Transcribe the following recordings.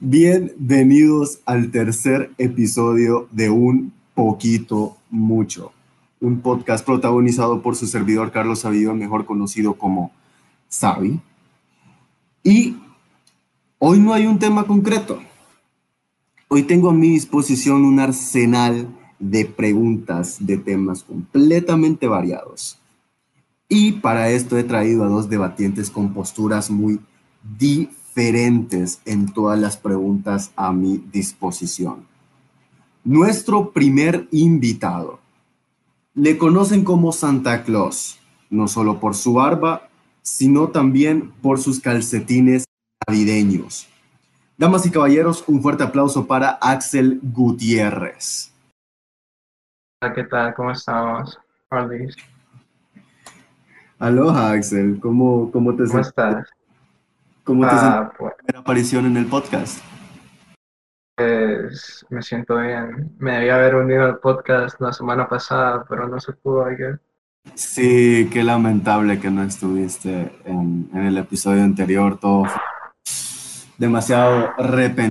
Bienvenidos al tercer episodio de Un Poquito Mucho, un podcast protagonizado por su servidor Carlos Sabido, mejor conocido como Sabi. Y hoy no hay un tema concreto. Hoy tengo a mi disposición un arsenal de preguntas de temas completamente variados. Y para esto he traído a dos debatientes con posturas muy diferentes en todas las preguntas a mi disposición. Nuestro primer invitado. Le conocen como Santa Claus, no solo por su barba, sino también por sus calcetines navideños. Damas y caballeros, un fuerte aplauso para Axel Gutiérrez. ¿qué tal? ¿Cómo estamos? Aloha, Axel. ¿Cómo, cómo te ¿Cómo estás? ¿Cómo te ah, pues, primera aparición en el podcast? Pues me siento bien. Me debía haber unido al podcast la semana pasada, pero no se pudo ayer. Sí, qué lamentable que no estuviste en, en el episodio anterior. Todo fue demasiado repentino.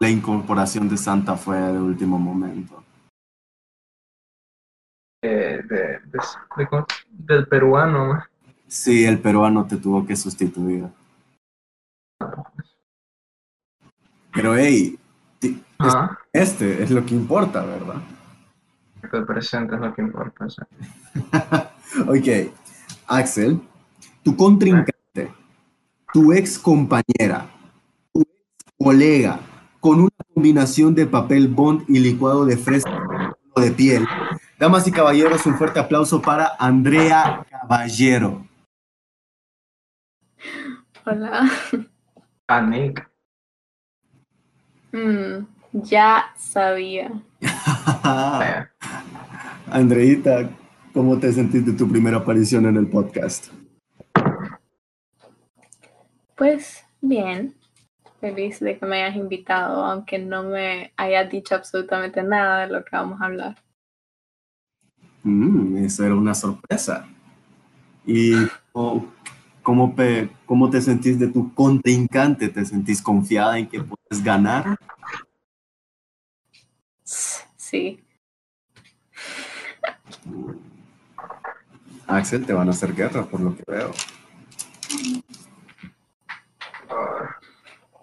La incorporación de Santa fue de último momento. Eh, de, del peruano. Sí, el peruano te tuvo que sustituir. Pero hey, este es lo que importa, ¿verdad? El presente es lo que importa. ok, Axel, tu contrincante, tu ex compañera, tu ex colega, con una combinación de papel bond y licuado de fresco de piel. Damas y caballeros, un fuerte aplauso para Andrea Caballero. Hola. Anik. Mm, ya sabía. Andreita, ¿cómo te sentiste tu primera aparición en el podcast? Pues bien, feliz de que me hayas invitado, aunque no me hayas dicho absolutamente nada de lo que vamos a hablar. Mm, eso era una sorpresa. ¿Y cómo, cómo te sentís de tu contrincante? ¿Te sentís confiada en que puedes ganar? Sí. Axel, te van a hacer guerra por lo que veo.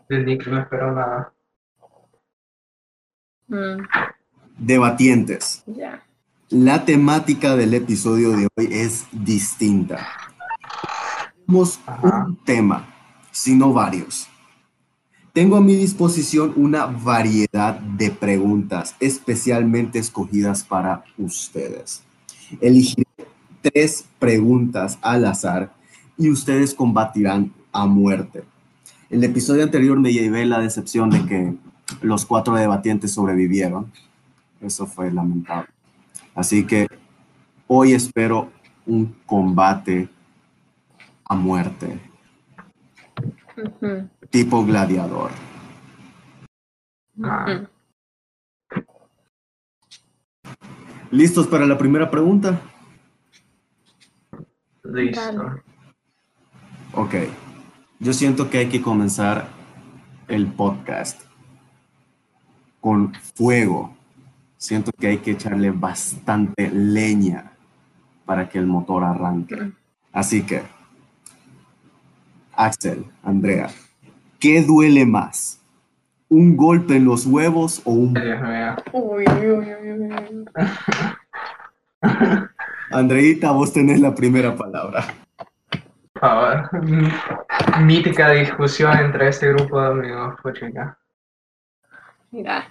De Nick no espero nada. Mm. Debatientes. La temática del episodio de hoy es distinta. Tenemos un tema, sino varios. Tengo a mi disposición una variedad de preguntas especialmente escogidas para ustedes. Elegiré tres preguntas al azar y ustedes combatirán a muerte. El episodio anterior me llevé la decepción de que los cuatro debatientes sobrevivieron. Eso fue lamentable. Así que hoy espero un combate a muerte. Tipo gladiador. ¿Listos para la primera pregunta? Listo. Ok. Yo siento que hay que comenzar el podcast con fuego siento que hay que echarle bastante leña para que el motor arranque. Así que, Axel, Andrea, ¿qué duele más? ¿Un golpe en los huevos o un... Andreita, vos tenés la primera palabra. Por Mítica discusión entre este grupo de amigos, pues, Mira,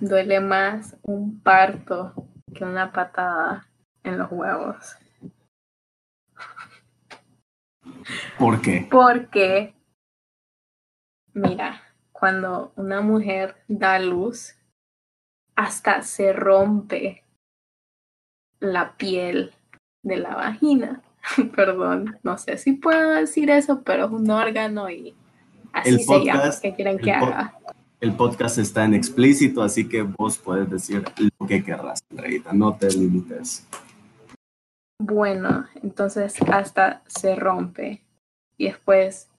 Duele más un parto que una patada en los huevos. ¿Por qué? Porque, mira, cuando una mujer da luz, hasta se rompe la piel de la vagina. Perdón, no sé si puedo decir eso, pero es un órgano y así se llama. ¿Qué quieren que haga? el podcast está en explícito, así que vos puedes decir lo que querrás, Andreita, no te limites. Bueno, entonces hasta se rompe y después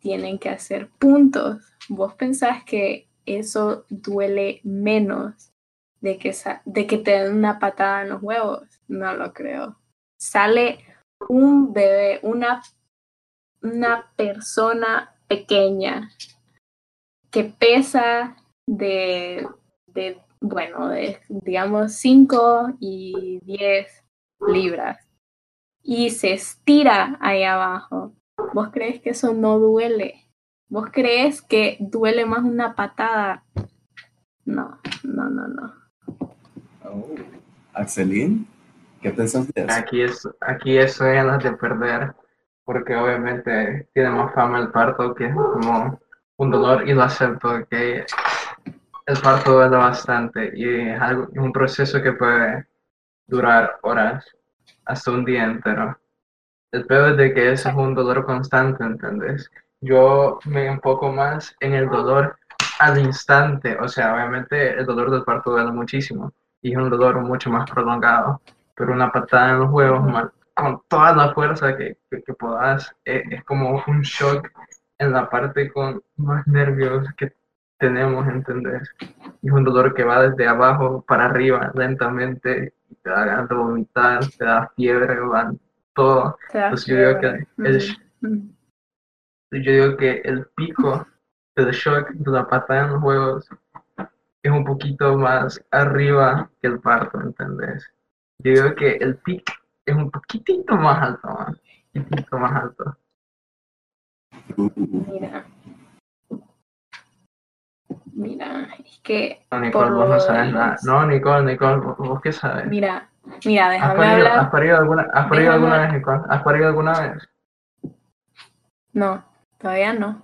tienen que hacer puntos. ¿Vos pensás que eso duele menos de que, de que te den una patada en los huevos? No lo creo. Sale un bebé, una, una persona pequeña que pesa de, de bueno, de digamos 5 y 10 libras y se estira ahí abajo. ¿Vos crees que eso no duele? ¿Vos crees que duele más una patada? No, no, no, no. Oh. Axelín, ¿qué pensás de eso? Aquí, es, aquí estoy ganas de perder, porque obviamente tiene más fama el parto que es como un dolor y lo acepto, que el parto duele bastante y es, algo, es un proceso que puede durar horas hasta un día entero. El peor es de que eso es un dolor constante, ¿entendés? Yo me enfoco más en el dolor al instante, o sea, obviamente el dolor del parto duele muchísimo y es un dolor mucho más prolongado, pero una patada en los huevos con toda la fuerza que, que, puedas, es, es, como un shock en la parte con más nervios que tenemos, ¿entendés? Es un dolor que va desde abajo para arriba lentamente te da ganas de vomitar, te da fiebre, van todo. Entonces yo digo que el, yo digo que el pico del shock de la patada en los huevos es un poquito más arriba que el parto, ¿entendés? Yo digo que el pico es un poquitito más alto, un poquitito más alto. Mira. Mira, es que. No, Nicole, vos no sabes nada. No, Nicole, Nicole, ¿vos, qué sabes? Mira, mira, déjame ¿Has parido, hablar. ¿Has parido alguna, has parido alguna vez, Nicole? ¿Has parido alguna vez? No, todavía no.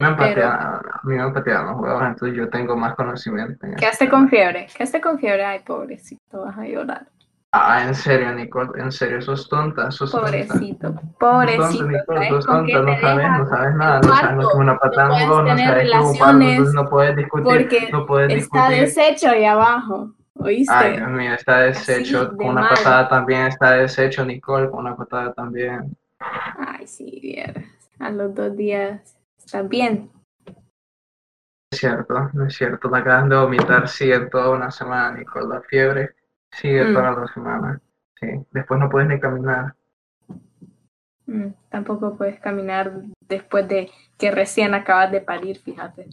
Me han pateado, a mí me han pateado los huevos, entonces yo tengo más conocimiento. En ¿Qué hace con fiebre? ¿Qué hace con fiebre? Ay, pobrecito, vas a llorar. Ah, en serio, Nicole, en serio, sos tonta, sos pobrecito, tonta. Pobrecito, Nicole, sos tonta, no sabes, no sabes nada, no sabes lo que una patada en huevo, no sabes cómo parto, entonces no puedes discutir, no puedes está discutir. deshecho ahí abajo, ¿oíste? Ay, Dios mío, está deshecho, Así, con de una mal. patada también está deshecho, Nicole, con una patada también. Ay, sí, vieras. A los dos días está bien. Es cierto, no es cierto, la acabas de vomitar, sigue toda una semana, Nicole, la fiebre sigue Mm. toda la semana, sí, después no puedes ni caminar. Mm, tampoco puedes caminar después de que recién acabas de parir, fíjate.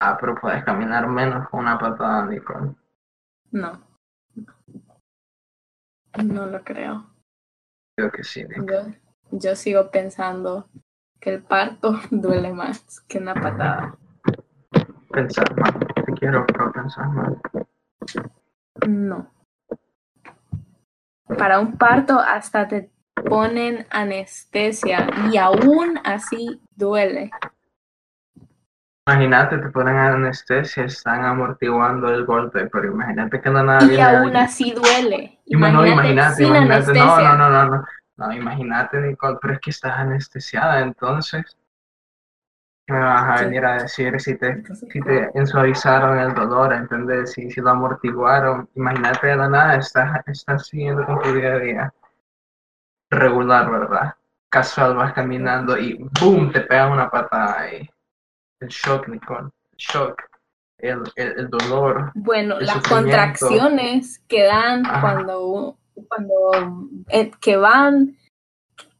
Ah, pero puedes caminar menos con una patada, Nicole. No. No lo creo. Creo que sí, Nicole. Yo, yo sigo pensando que el parto duele más que una patada. Pensar mal, te quiero, pero pensar mal. No. Para un parto hasta te ponen anestesia y aún así duele. Imagínate, te ponen anestesia, están amortiguando el golpe, pero imagínate que no nada Y aún así duele. Ima- no, imagínate, sin imagínate, no, anestesia. no, no, no, no, no, imagínate, Nicole, pero es que estás anestesiada, entonces, ¿qué me vas a venir a decir si te, si te suavizaron el dolor, ¿entendés? Si, si lo amortiguaron, imagínate de la nada, estás, estás siguiendo con tu día a día, regular, ¿verdad? Casual, vas caminando y ¡boom! te pegan una patada ahí. El shock, Nicole, el shock, el, el, el dolor. Bueno, el las contracciones que dan Ajá. cuando, cuando eh, que van,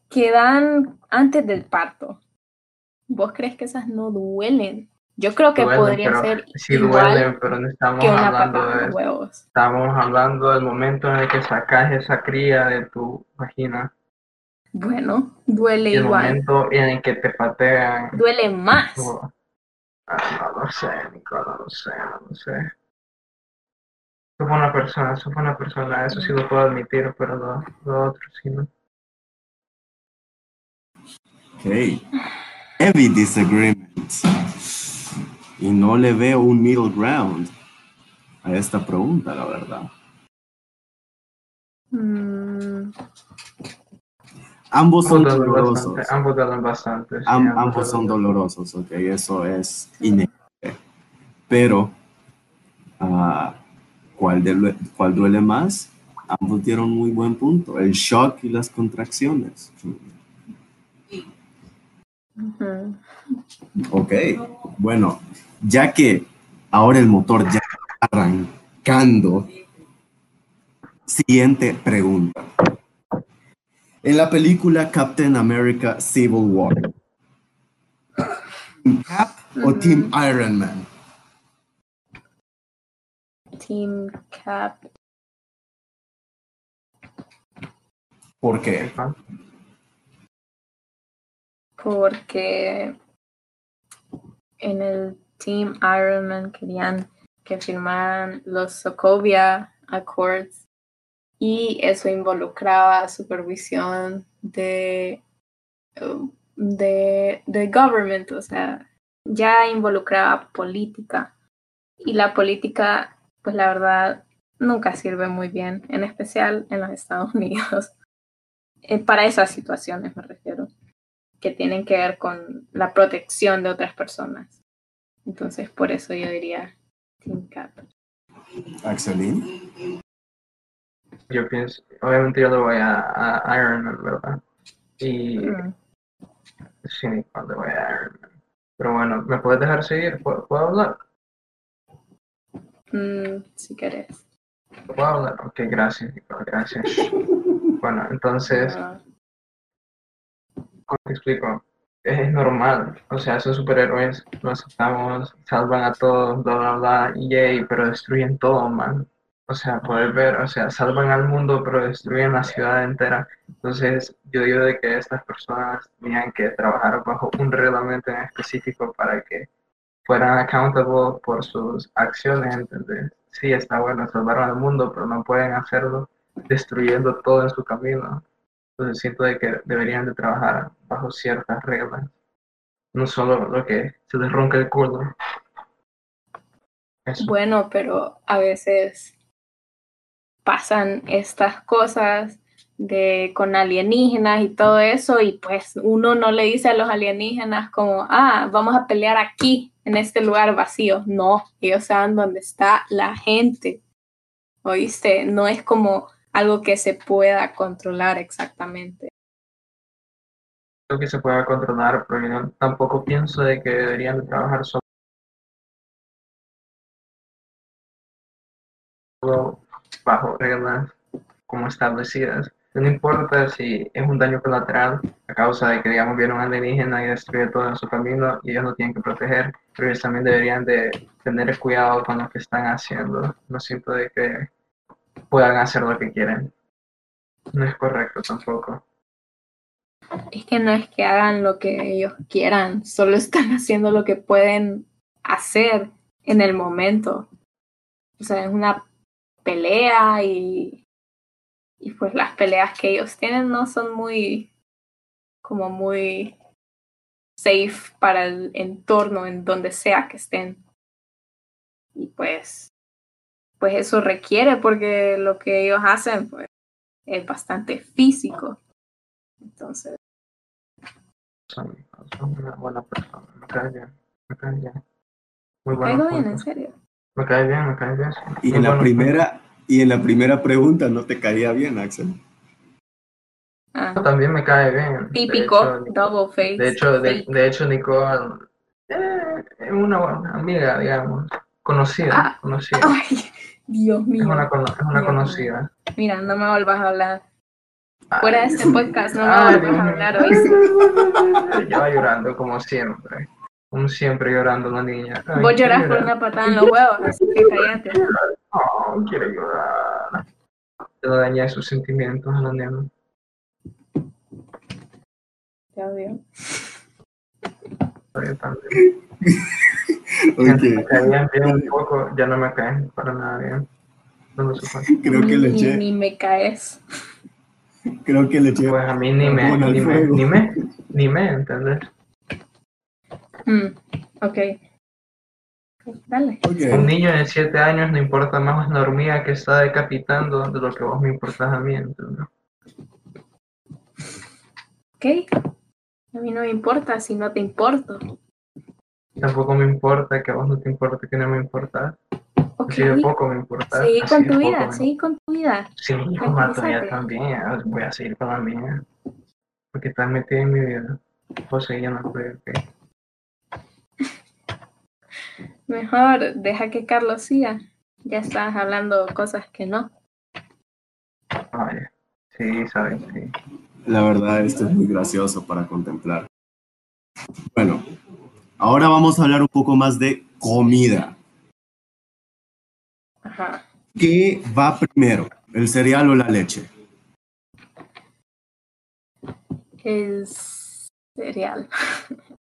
que dan antes del parto. ¿Vos crees que esas no duelen? Yo creo que Duelen, podría pero- ser Sí igual duelen, pero no estamos que una hablando de huevos. Estamos hablando del momento en el que sacas esa cría de tu vagina Bueno, duele y el igual. momento en el que te patean. Duele más. tu- Ah, no lo sé, Nico, no lo sé, no lo sé. Sos buena persona, sos buena persona, eso sí lo puedo admitir, pero lo, lo otro sí no. Ok. Heavy disagreement. Y no le veo un middle ground a esta pregunta, la verdad. Mm, Ambos son Ambos dolorosos. bastante, ambos duelen bastante. sí, Am- ambos ambos son dolorosos, ok, eso es inevitable. Pero, ah, ¿cuál, duele, ¿cuál duele más? Ambos dieron muy buen punto, el shock y las contracciones. Ok, bueno, ya que ahora el motor ya está arrancando, siguiente pregunta. En la película Captain America Civil War, ¿Team Cap o. Team Iron Man? Team Cap. ¿Por qué? Porque en el Team Ironman querían que firmaran los Sokovia Accords y eso involucraba supervisión de, de, de government, o sea, ya involucraba política y la política, pues la verdad, nunca sirve muy bien, en especial en los Estados Unidos. Eh, para esas situaciones me refiero que tienen que ver con la protección de otras personas. Entonces, por eso yo diría Team Cap. Axelín. Yo pienso, obviamente yo le voy a, a Iron Man, ¿verdad? Y Mm, sí, le voy a Iron Man. Pero bueno, ¿me puedes dejar seguir? ¿Puedo, puedo hablar? mm, si querés. ¿Puedo hablar? Ok, gracias, gracias. Bueno, entonces, Ah, ¿cómo te explico? Es normal, o sea, esos superhéroes los aceptamos, salvan a todos, bla, bla, bla, yay, pero destruyen todo, man. O sea, poder ver, o sea, salvan al mundo, pero destruyen la ciudad entera. Entonces, yo digo de que estas personas tenían que trabajar bajo un reglamento en específico para que fueran accountable por sus acciones, ¿entendés? Sí, está bueno, salvaron al mundo, pero no pueden hacerlo destruyendo todo en su camino. Entonces siento de que deberían de trabajar bajo ciertas reglas. No solo lo que se les ronca el culo. Eso. Bueno, pero a veces pasan estas cosas de con alienígenas y todo eso y pues uno no le dice a los alienígenas como, ah, vamos a pelear aquí, en este lugar vacío. No, ellos saben dónde está la gente. ¿Oíste? No es como algo que se pueda controlar exactamente. Creo que se pueda controlar, pero yo tampoco pienso de que deberían de trabajar solo bajo reglas como establecidas. No importa si es un daño colateral a causa de que, digamos, viene un alienígena y destruye todo en su camino y ellos no tienen que proteger, pero ellos también deberían de tener cuidado con lo que están haciendo. No siento de que puedan hacer lo que quieren. No es correcto tampoco. Es que no es que hagan lo que ellos quieran, solo están haciendo lo que pueden hacer en el momento. O sea, es una pelea y, y pues las peleas que ellos tienen no son muy, como muy safe para el entorno en donde sea que estén. Y pues, pues eso requiere porque lo que ellos hacen pues, es bastante físico. Entonces, Son, son una buena persona. Me cae bien. Me cae bien. Muy me caigo bien, en serio. Me cae bien, me cae bien. Y Muy en la primera, y en la primera pregunta no te caía bien, Axel. Ah. También me cae bien. Típico, double face. De hecho, de, de hecho Nicole eh, es una buena amiga, digamos. Conocida, Ah. conocida. Ay, Dios Es mío. una, es una conocida. Mira, no me vuelvas a hablar. Fuera de este podcast, no me Ay, vuelvas a Dios hablar, mío. ¿oíste? Ella va llorando como siempre. Como siempre llorando la niña. Ay, Vos llorás quiere por una patada en los huevos, así que cállate. No, quiere llorar. Te lo dañé sus sentimientos a la nena. Te odio. Yo también. Gente, Me Ok, caían bien un poco, ya no me caen para nada bien. No creo que le Ni, eché, ni me caes. creo que le eché. Pues a mí ni me, ni me, ni me, ni me, ¿entendés? Mm, ok. Dale. Un Ok, niño de 7 años no importa más una hormiga que está decapitando de lo que vos me importas a mí, ¿entendés? Ok. A mí no me importa si no te importo. Tampoco me importa que a vos no te importe que no me importa. Ok. Así de poco me importa. Seguí así con tu vida, me- seguí con tu vida. Sí, con la tuya también. Voy a seguir con la mía. Porque estás metida en mi vida. José, yo no estoy ok. Mejor deja que Carlos siga. Ya estás hablando cosas que no. Sí, sabes, sí. La verdad, esto es muy gracioso para contemplar. Bueno, ahora vamos a hablar un poco más de comida. Ajá. ¿Qué va primero, el cereal o la leche? El cereal.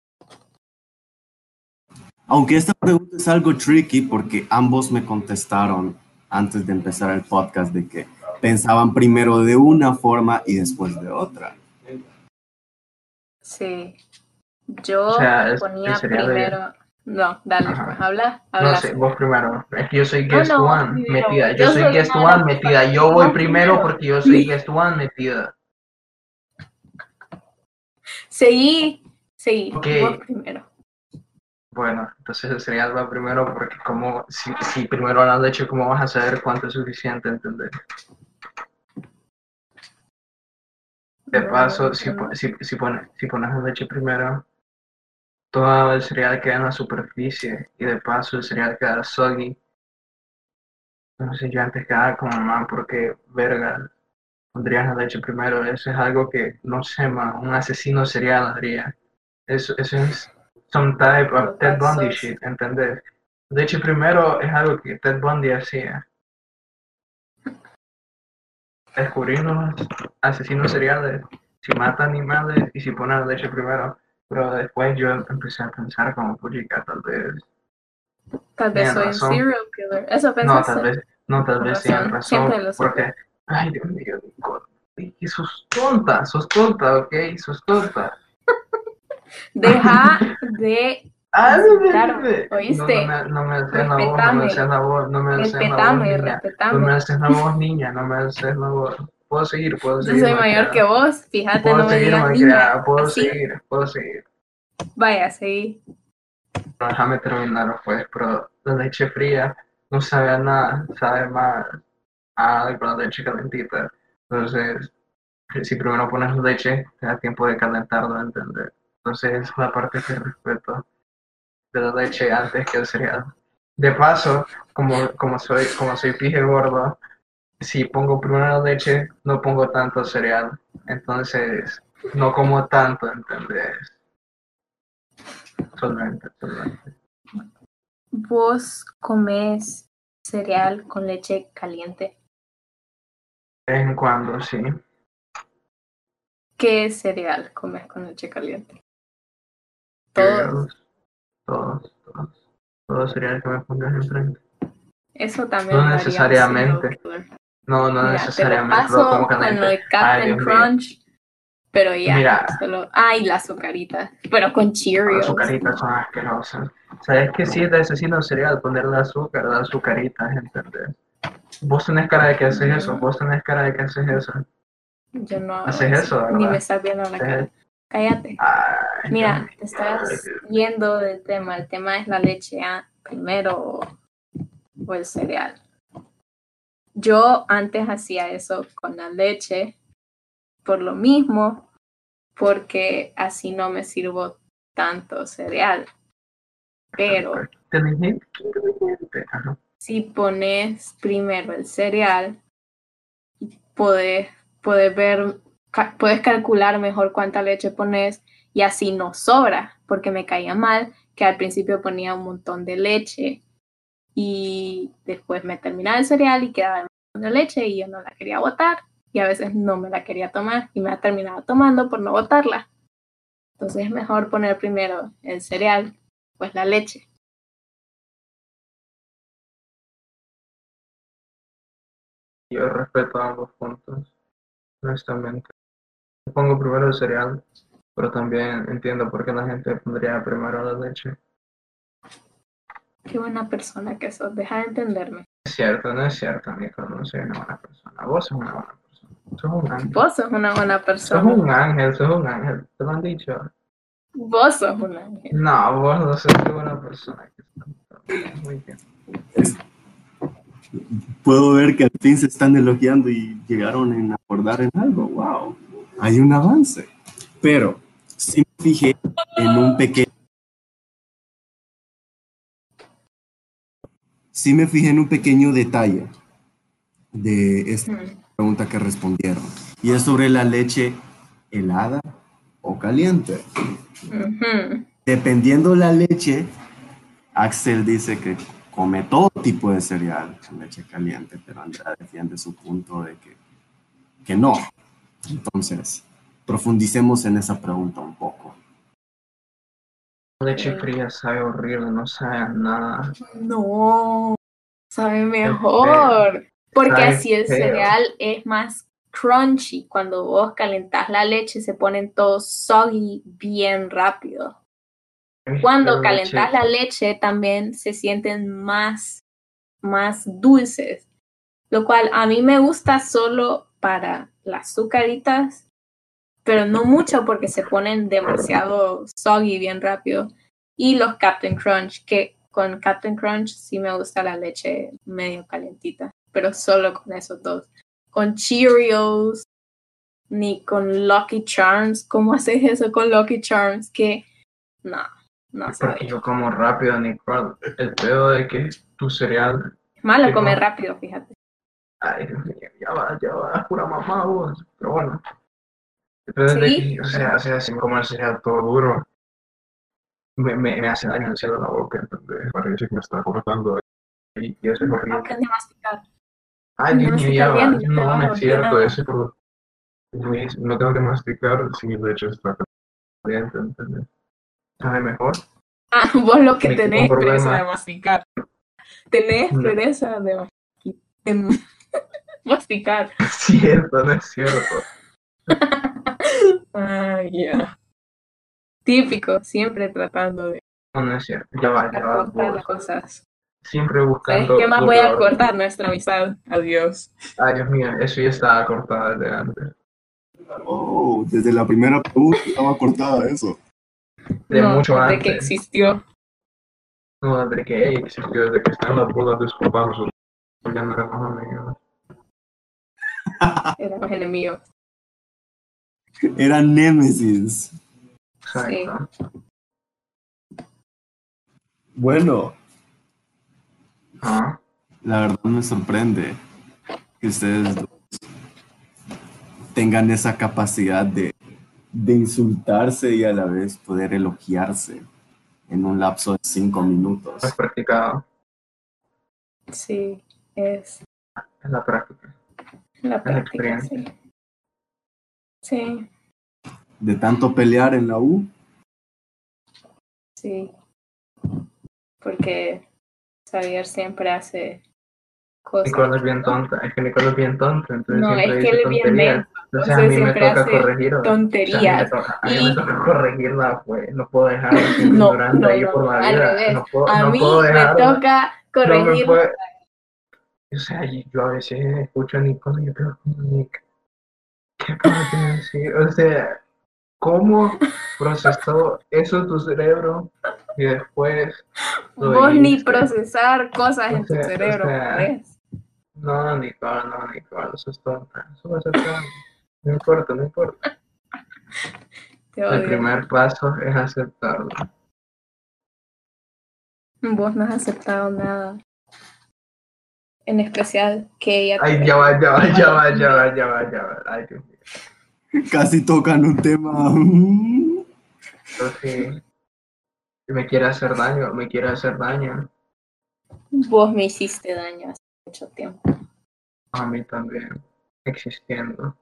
Aunque esta pregunta es algo tricky porque ambos me contestaron antes de empezar el podcast de que pensaban primero de una forma y después de otra. Sí. Yo O sea, es- ponía de- primero. No, dale, pues habla. No sé, vos primero. Es que yo soy guest no, one, metida. Yo Yo soy soy guest one, metida. Yo voy primero primero. porque yo soy guest one, metida. Seguí, seguí. Vos primero. Bueno, entonces el cereal va primero porque como si, si primero la leche, ¿cómo vas a saber cuánto es suficiente, entender? De paso, si, si, si, pone- si pones la leche primero, todo el cereal queda en la superficie y de paso el cereal queda soggy. Entonces yo antes quedaba como, man, porque verga, pondrías la leche primero. Eso es algo que, no sé, man, un asesino serial haría. Eso, eso es some type of Ted Bundy shit, ¿entendés? Leche primero es algo que Ted Bundy hacía. Descubrir los asesinos seriales, si mata animales y si pone la leche primero. Pero después yo empecé a pensar como, puchica, tal vez, Tal vez soy un razón. serial killer. Eso no, pensaste. tal vez, no, tal vez tienen razón, razón, siempre lo porque, ay, Dios mío, y sos tonta, sos tonta, ok, sos tonta. Deja de Ah, Insultarme, no, ¿oíste? No, me, no me haces la voz, no me haces la voz, no me haces la voz, niña. No me haces la voz, niña, no me haces la voz. Puedo seguir, puedo Yo seguir. soy mayor que vos, fíjate, Puedo no me seguir, digas malcriada, niña. puedo Así, seguir, puedo seguir. vaya, seguí. No, déjame terminar, pues, pero la leche fría no sabe a nada, sabe más a la leche calentita. Entonces, si primero pones leche, te da tiempo de calentarlo, ¿entender? Entonces, es la parte que respeto de la leche antes que el cereal. De paso, como, como soy, como soy pije gordo, si pongo primero leche, no pongo tanto cereal. Entonces, no como tanto, ¿entendés? Solamente, solamente. Vos comes cereal con leche caliente. De vez en cuando, sí. ¿Qué cereal comes con leche caliente? Todos. Todos, todos. Todos cereales que me pongas enfrente. Eso también No necesariamente. Serial. No, no Mira, te lo necesariamente, pero paso como con el Captain mío. Crunch, pero ya. Mira. Solo... Ay, la azucarita. Pero con Las Cheerios. azucaritas son asquerosas. ¿Sabes qué sí es de asesino cereal? Ponerle azúcar, las azucaritas, ¿entendés? Vos tenés cara de que haces eso, vos tenés cara de que haces eso. Yo no hago Haces eso, Ni ¿verdad? me estás viendo la cara. Cállate. Ay, Mira, te estás yendo del tema. El tema es la leche ¿ah? primero o el cereal. Yo antes hacía eso con la leche por lo mismo, porque así no me sirvo tanto cereal. Pero si pones primero el cereal, puedes, puedes ver, ca- puedes calcular mejor cuánta leche pones y así no sobra, porque me caía mal que al principio ponía un montón de leche y después me terminaba el cereal y quedaba de leche y yo no la quería botar y a veces no me la quería tomar y me la terminaba tomando por no botarla. Entonces es mejor poner primero el cereal, pues la leche. Yo respeto ambos puntos, honestamente. Pongo primero el cereal, pero también entiendo por qué la gente pondría primero la leche. Qué buena persona que sos, deja de entenderme. Es cierto, no es cierto, Nico, no soy una buena persona. Vos sos una buena persona. Sos un ángel. Vos sos una buena Sos persona. un ángel, sos un ángel. ¿Te lo han dicho? Vos sos un ángel. No, vos no sos una buena persona. Muy bien. Puedo ver que al fin se están elogiando y llegaron a acordar en algo. ¡Wow! Hay un avance. Pero, si me fijé en un pequeño... Sí me fijé en un pequeño detalle de esta pregunta que respondieron. Y es sobre la leche helada o caliente. Ujú. Dependiendo la leche, Axel dice que come todo tipo de cereal con leche caliente, pero Andrea defiende su punto de que, que no. Entonces, profundicemos en esa pregunta un poco. Leche fría sabe horrible, no sabe a nada. No, sabe mejor. Porque Sabe así el feo. cereal es más crunchy. Cuando vos calentás la leche se ponen todos soggy bien rápido. Cuando calentás la leche también se sienten más, más dulces. Lo cual a mí me gusta solo para las azucaritas, pero no mucho porque se ponen demasiado soggy bien rápido. Y los Captain Crunch, que con Captain Crunch sí me gusta la leche medio calentita, pero solo con esos dos. Con Cheerios, ni con Lucky Charms. ¿Cómo haces eso con Lucky Charms? Que no, no sabe. yo como rápido, Nicole. El pedo de que tu cereal. Es malo que comer no. rápido, fíjate. Ay, Dios mío, ya va, ya va, pura mamá vos. Pero bueno. Es de Sí. que, o sea, o sea, si como cereal todo duro, me, me, me hace daño el la boca, ¿entendés? Parece que me está cortando. Y, y eso es horrible. Aprende a masticar. Ay, No masticar ya va. bien, no No, no es cierto, eso es por... Luis, No tengo que masticar si mi leche está caliente, ¿entendés? ¿Sabe mejor? Ah, vos lo que Me tenés pereza de masticar. Tenés No. pereza de, masti- de masticar. Es cierto, no es cierto. Típico, siempre tratando de No, no es cierto. Ya va, ya va. acortar vos. las cosas. Siempre ¿Sabes buscando... qué más voy a cortar nuestra amistad? Adiós. Ay, Dios mío, eso ya estaba cortado desde antes. Oh, desde la primera pregunta estaba cortada eso. De no, mucho de antes. que existió. No, desde que ella existió, desde que están las bolas de sus papás, nosotros ya no éramos amigos. Éramos enemigos. Era Némesis. Exacto. Bueno, Ah, la verdad me sorprende que ustedes dos tengan esa capacidad de, de insultarse y a la vez poder elogiarse en un lapso de cinco minutos. has practicado. Sí, es Es la práctica. la práctica, experiencia. sí. Sí, De tanto pelear en la U, sí. Porque Xavier siempre hace cosas. Nicole es bien tonta. Es que Nicole es bien tonta. Entonces No, es que él es bien menso, Entonces a mí me toca hace corregirla. O sea, a mí me tonterías. toca, a mí me Y- toca corregirla, pues. No puedo dejar No, ignorante no, ahí no, por la al vida. revés. No puedo, A no mí puedo me toca corregir. puede- O sea, yo a veces escucho a Nicole y yo creo, Nick, ¿qué decir? O sea, ¿cómo procesó eso tu cerebro y después Vos ni procesar cosas O en tu sea, o cerebro, sea. No, Nicole, no, Nicole, eso es tonta. Eso va a ser tonta. No importa, no importa. Te El odio. primer paso es aceptarlo. Vos no has aceptado nada. En especial que ella. Ay, ya va, ya va, ya va, ya va, ya va, ya va. Ay, Dios. Casi tocan un tema. me quiere hacer daño, me quiere hacer daño. Vos me hiciste daño hace mucho tiempo. A mí también, existiendo.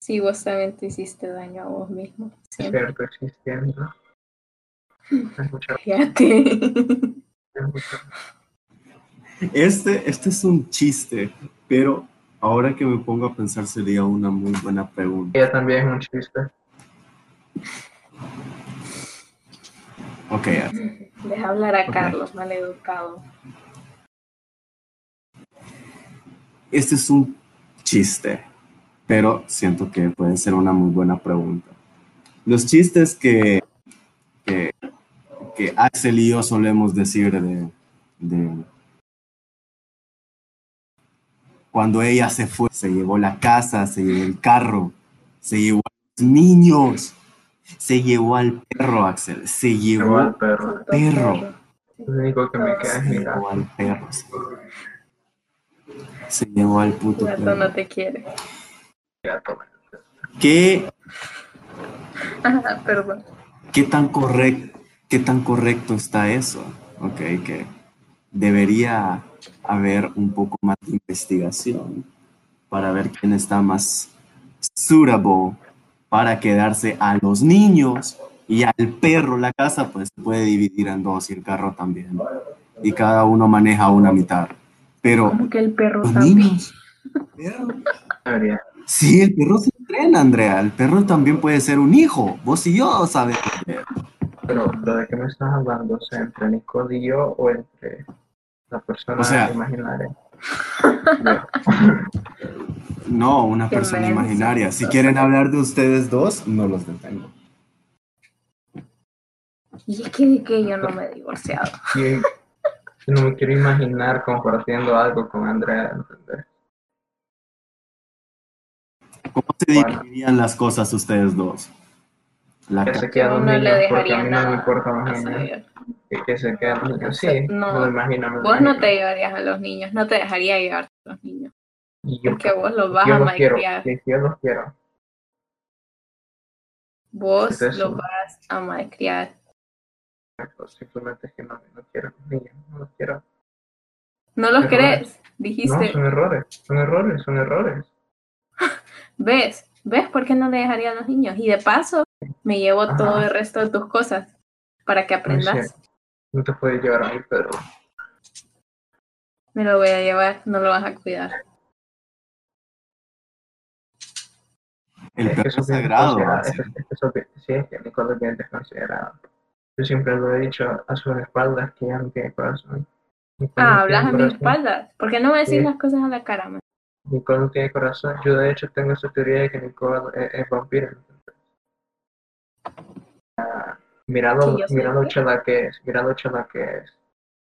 Sí, vos también te hiciste daño a vos mismo. Es Siempre. cierto, existiendo. Fíjate. Este, este es un chiste, pero ahora que me pongo a pensar sería una muy buena pregunta. Ella también es un chiste. Ok, Deja hablar a. Carlos, maleducado. este es un chiste, pero siento que puede ser una muy buena pregunta. Los chistes que, que, que Axel y yo solemos decir de, de cuando ella se fue, se llevó la casa, se llevó el carro, se llevó a los niños Se llevó al perro, Axel. Se llevó al perro. perro. Lo único que me queda es Se mirar. llevó al perro. Se llevó al puto gato perro. no te quiere. gato. ¿Qué, Ajá, perdón. qué, tan correcto, ¿Qué tan correcto está eso? Ok, que debería haber un poco más de investigación para ver quién está más suitable para quedarse a los niños y al perro. La casa pues se puede dividir en dos y el carro también. Y cada uno maneja una mitad. Pero Como que el perro los también. niños... perro. Debería. Sí, el perro se entrena, Andrea. El perro también puede ser un hijo. Vos y yo sabemos. Pero, ¿pero ¿de qué me estás hablando? O ¿entre Nicole y yo o entre la persona O sea- imaginaria? No, una Qué persona menso. imaginaria. Si quieren hablar de ustedes dos, no los detengo. Y es que, que yo no me he divorciado. No me quiero imaginar compartiendo algo con Andrea, ¿entendés? ¿Cómo se Bueno. dividirían las cosas ustedes dos? La Que se quedan los Uno le niños, porque a dejaría mí no nada. me importan a los niños. Xavier. Que, que se quedan los niños, sí, No. imagino. lo Vos no te llevarías a los niños, no te dejaría llevarte a los niños. Y yo, Porque vos los vas yo a los quiero, yo los quiero. Vos los vas a malcriar. Simplemente es que no, no quiero los niños, no los quiero. ¿No los Errores. crees? No, Dijiste, son errores, son errores, son errores. ¿ves? ¿Ves por qué no le dejaría a los niños? Y de paso, me llevo Ajá. todo el resto de tus cosas para que aprendas. No te puedes llevar a mí, pero Me lo voy a llevar, no lo vas a cuidar. El es que perro es sagrado. es- eso sí, es que Nicole es bien desconsiderado. Yo siempre lo he dicho a sus espaldas que ella no tiene corazón. Nicole no Ah, hablas a tiene mi corazón. espaldas. ¿Por qué no me decís Sí. las cosas a la cara, man? Nicole no tiene corazón. Yo de hecho tengo esa teoría de que Nicole es, es vampiro. Ah, mira lo, ¿Que yo soy mira lo qué? chala que es, mira lo chala que es.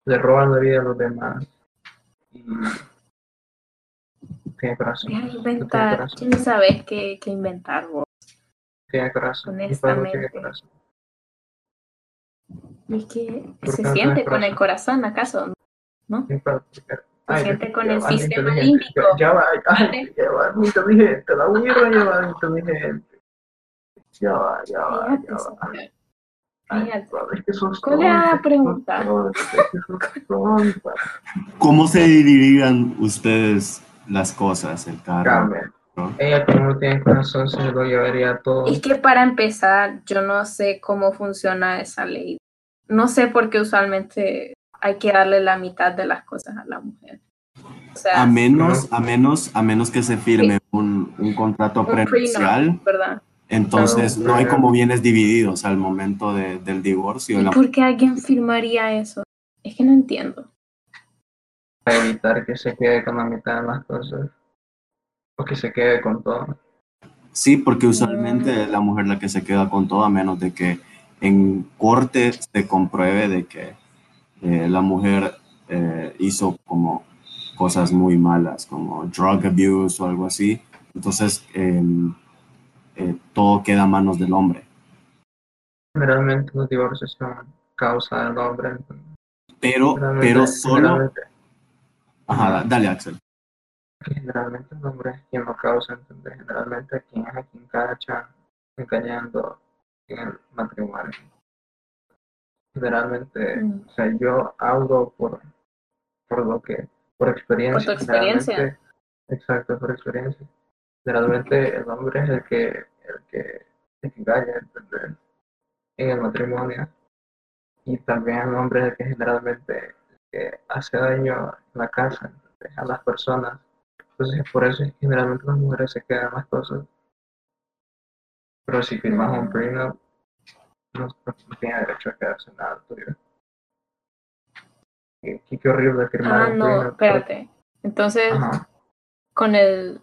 Le roban la vida a los demás. Y tiene corazón. De No tiene inventar. corazón. ¿Quién sabes qué, qué inventar vos? Tiene corazón. No tiene Honestamente. corazón. Y que ¿Por se no siente con el corazón? ¿acaso? Nicole, Se siente con el sistema límbico. Ya, va, ya va, inteligente. La birra ya va, inteligente. Ya va, ya va, Fíjate, ya va. Ay, es ¿Cuál era la pregunta? es. ¿Cómo se dividirían ustedes las cosas? El carro. Carmen, ¿no? ella como no tiene corazón se lo llevaría todo. Es que para empezar, yo no sé cómo funciona esa ley. No sé por qué usualmente hay que darle la mitad de las cosas a la mujer. O sea, A menos, a menos, a menos que se firme un, un contrato un prenupcial, prenup, ¿verdad? Entonces Claro, no hay como bienes divididos al momento de- del divorcio. ¿Y por qué alguien firmaría eso? Es que no entiendo. Para evitar que se quede con la mitad de las cosas. O que se quede con todo. Sí, porque usualmente es la mujer la que se queda con todo, a menos de que en corte se compruebe de que eh, la mujer eh, hizo como cosas muy malas, como drug abuse o algo así. Entonces, em, eh, todo queda a manos del hombre. Generalmente los divorcios son causa del hombre. Pero, pero solo... Ajá, da- dale, Axel. generalmente el hombre es quien lo causa, ¿entendés? Generalmente quien es a quien cacha engañando en el matrimonio. Generalmente, Mm. o sea, yo hablo por, por lo que, por experiencia. Por tu experiencia. Exacto, por experiencia. Generalmente el hombre es el que, el que, el que engaña, ¿entendés? En el matrimonio. Y también el hombre es el que generalmente que hace daño en la casa, ¿entendés? a las personas. Entonces, por eso generalmente las mujeres se quedan las cosas. Pero si firmas un prenup, no, no tiene derecho a quedarse nada tuyo. Qué, horrible firmar Ah, un no, prenup. espérate. Entonces, Ajá. con El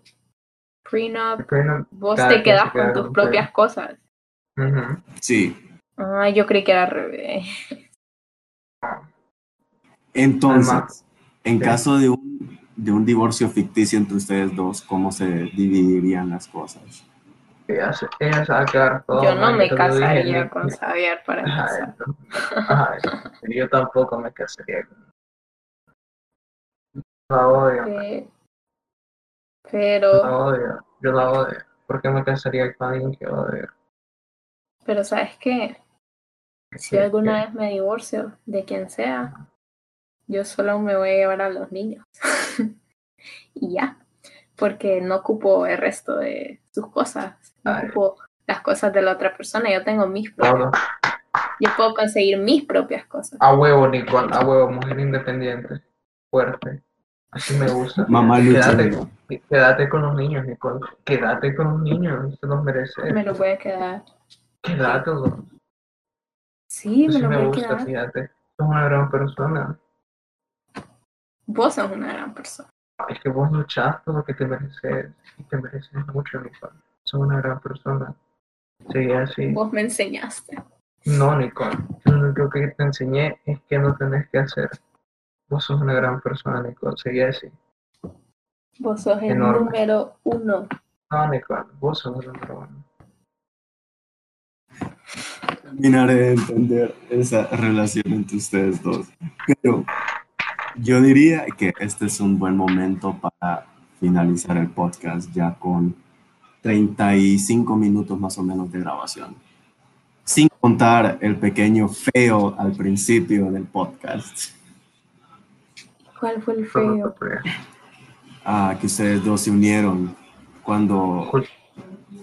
prenup, prenup, vos te quedas queda con tus propias cosas. Sí. Ah, yo creí que era al revés. Entonces, Además, en sí. caso de un, de un divorcio ficticio entre ustedes dos, ¿cómo se dividirían las cosas? ella ella se va a quedar todo. Yo no me dije, casaría con Xavier para Ajá, empezar. ajá, yo tampoco me casaría con La odio, Eh, la Pero, odio, yo la odio. ¿Por qué me casaría con alguien que odio? pero ¿sabes qué? Si ¿Qué- alguna vez me divorcio de quien sea, yo solo me voy a llevar a los niños. y ya. Porque no ocupo el resto de sus cosas. No Ay. ocupo las cosas de la otra persona. Yo tengo mis propias. Yo puedo conseguir mis propias cosas. A huevo, Nicole, a huevo, mujer independiente, fuerte. Así me gusta. Mamá Quédate, luchando. quédate con los niños, Nicole. Quédate con los niños, se los mereces. Me lo voy a quedar. Quédate, loco. Sí, me lo me voy a gusta, quedar. fíjate. Sos una gran persona. Vos sos una gran persona. Es que vos luchás por lo que te mereces. Y te mereces mucho, Nicole. Sos una gran persona. Sigue así. Vos me enseñaste. No, Nicole. Lo único que te enseñé es que no tenés que hacer. Vos sos una gran persona, Nicole. Sigue así. Vos sos el Enorme. número uno. No, Nicole. Vos sos el número uno. terminaré de entender esa relación entre ustedes dos. Pero yo diría que este es un buen momento para finalizar el podcast ya con 35 minutos más o menos de grabación. Sin contar el pequeño feo al principio del podcast. ¿Cuál fue el feo? Ah, que ustedes dos se unieron cuando...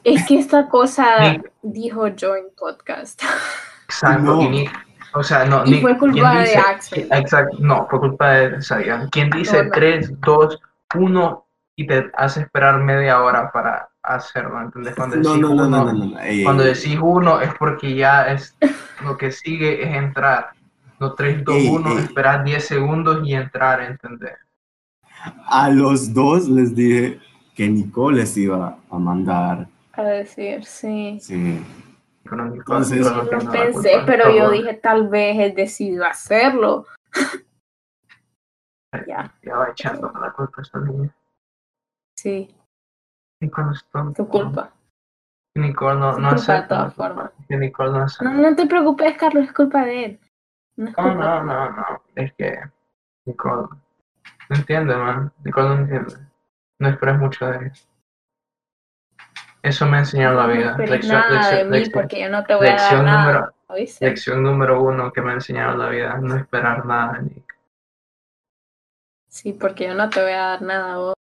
Es que esta cosa Ni- dijo Join Podcast. Exacto. No. y o sea, no. Y ni- fue culpa ¿quién de dice- Axel. Exacto. No, fue culpa de Sayan. Quien dice No, no. 3, 2, 1 y te hace esperar media hora para hacerlo, ¿entendés? Cuando No, decís no, no, uno, no, no, no. Ey, ey, cuando decís uno es porque ya es lo que sigue es entrar. No 3, 2, Ey, 1, ey. esperar 10 segundos y entrar, ¿entendés? A los dos les dije que Nicole les iba a mandar. A decir, sí. Sí. Entonces- no Yo lo la pensé, culpa. pero yo dije, tal vez él decidió hacerlo. Ya, Ya va echándome la culpa a esta niña. sí, Nicole es tu culpa. Nicole no, no no acepta. No, no te preocupes, Carlos, es culpa de él. No es No, no, no, no. Es que Nicole no entiende, man. Nicole no entiende. No esperes mucho de él. Eso me enseñó la No vida. esperes Lección, nada de lección, mí lección, porque yo no te voy a dar nada. número, ¿oíste? lección número uno que me ha enseñado la vida. No esperar nada de mí. Sí, porque yo no te voy a dar nada a vos.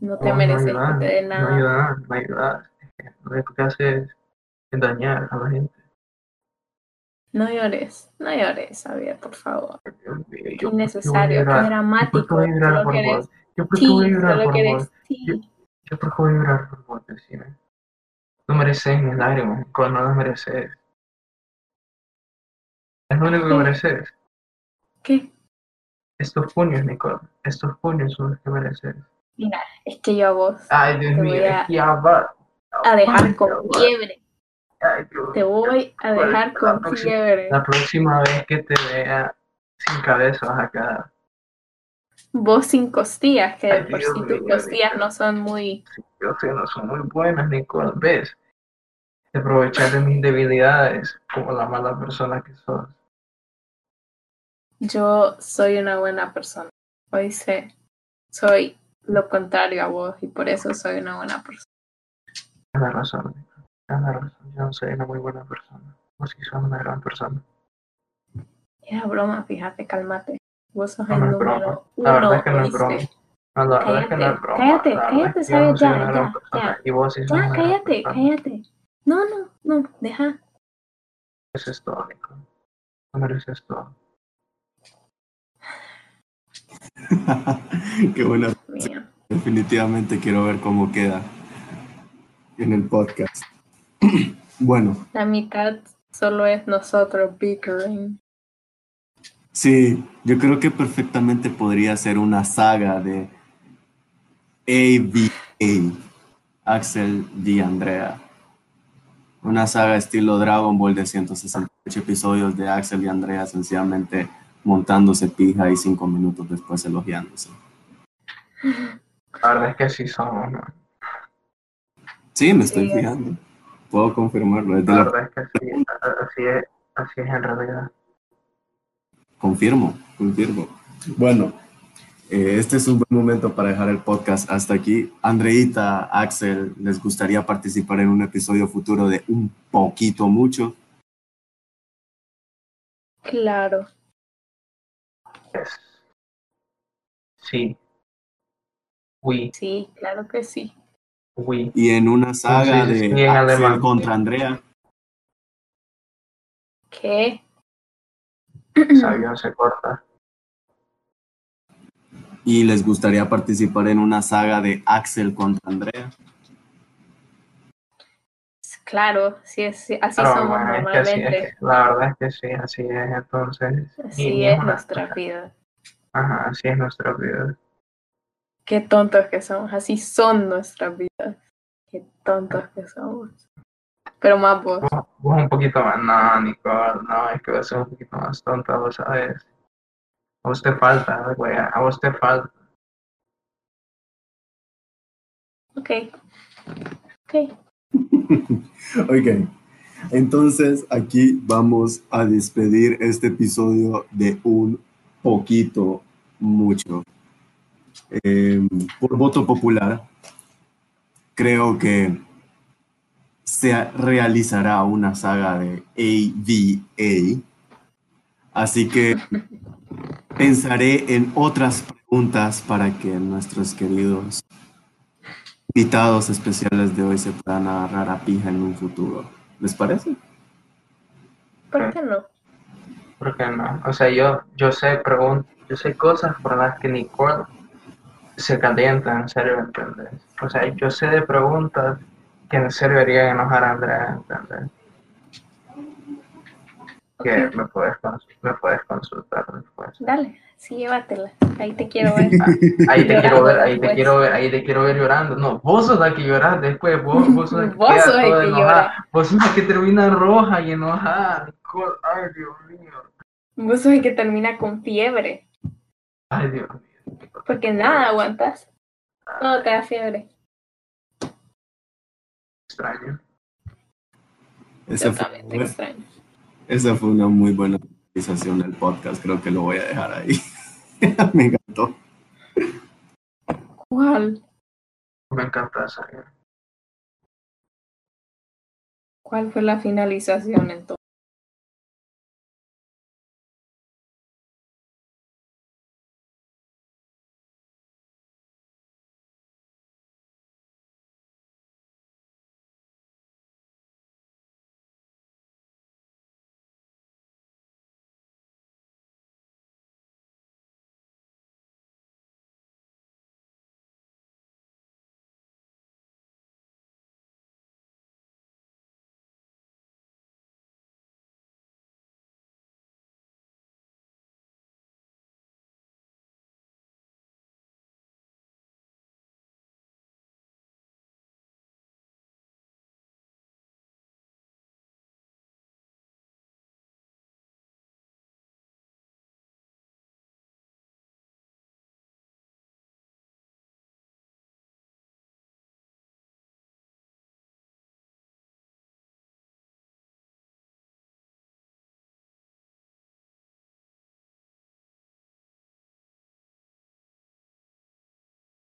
No te No, no mereces que ayudar, te dé No nada. ayudar, no ayudar. Que Lo que hace es dañar a la gente. No llores, no llores, Javier, por favor. Yo, ¿por qué voy a innecesario, qué dramático. ¿Por qué voy a llorar por vos? Yo por qué voy a llorar por vos. Yo por qué voy a llorar por vos, decime. No mereces mis lágrimas, Nicole, no las mereces. Es lo único que mereces. ¿Qué? Estos puños, Nicole. Estos puños son los que mereces. Mira, es que yo a vos Ay, Dios mío, voy a- es que ya va. a dejar con fiebre. Te voy a dejar con fiebre. La próxima vez que te vea sin cabeza vas a quedar. Vos sin costillas, que de Ay, por sí tus costillas Dios. no son muy... Yo sé, no son muy buenas, Nicole. ¿Ves? Te aprovechas de mis debilidades como la mala persona que sos. Yo soy una buena persona. Hoy sé, soy lo contrario a vos y por eso soy una buena persona. Tienes razón, Razón. Yo no soy una muy buena persona. Vos sí sos una gran persona. Era broma, fíjate, cálmate. Vos sos No, el número broma. uno. La verdad es que no es broma. No, la verdad es que no es Cállate, broma. cállate, cállate, ¿sabes? soy Ya, ya, persona. ya. Y vos sí sos Ya, una gran cállate, cállate. No, no, no, deja. Eso es todo, Nicole. No mereces todo. Qué buena. Definitivamente quiero ver cómo queda en el podcast. Bueno, La mitad solo es nosotros bickering. sí, yo creo que perfectamente podría ser una saga de AVA, Axel y Andrea. Una saga estilo Dragon Ball de 168 episodios de Axel y Andrea sencillamente montándose pija y cinco minutos después elogiándose. La verdad es que sí somos, ¿no? Sí, me estoy Sí. fijando. Puedo confirmarlo. es de La la- verdad es que sí, así es, así es en realidad. Confirmo, confirmo. Bueno, eh, este es un buen momento para dejar el podcast hasta aquí. Andreita, Axel, ¿les gustaría participar en un episodio futuro de Un Poquito Mucho? Claro. Sí. Oui, Sí, claro que sí. Y en una saga Sí, sí, de Axel contra Andrea. ¿Qué? Avión se corta. ¿Y les gustaría participar en una saga de Axel contra Andrea? Claro, sí, así Pero somos bueno, es que así normalmente. es. La verdad es que sí, así es. Entonces, Así es nuestra vida. Ajá, así es nuestra vida. Qué tontos que somos. Así son nuestras vidas. Qué tontos que somos. Pero más vos. Vos, vos un poquito más, no, Nicole, no, es que vos sos un poquito más tonta, vos sabes. A vos te falta, güey, a vos te falta. Ok. Ok. Ok, entonces aquí vamos a despedir este episodio de un poquito mucho. Eh, por voto popular, creo que se realizará una saga de AVA. Así que pensaré en otras preguntas para que nuestros queridos invitados especiales de hoy se puedan agarrar a pija en un futuro. ¿Les parece? ¿Por qué no? ¿Por qué no? O sea, yo, yo sé pregun- yo sé cosas por las que Nicole se calienta, en serio, ¿entendés? O sea, yo sé de preguntas que en serio harían enojar a Andrea, ¿entendés? Que me puedes, me puedes consultar después. Dale, sí, llévatela. Ahí te quiero ver. Ahí te quiero ver, ahí te quiero ver, ahí te quiero ver llorando. No, vos sos la que lloras después, vos, vos sos la que Vos queda sos toda que llora. Vos sos la que termina roja y enojada. Nicole, ay, Dios mío. Vos sos el que termina con fiebre. Ay, Dios mío. Porque nada aguantas. Todo te da fiebre. Extraño. Esa fue, Totalmente extraño. esa fue una muy buena realización del podcast. Creo que lo voy a dejar ahí. Me encantó. ¿Cuál? Me encanta esa. ¿Cuál fue la finalización entonces?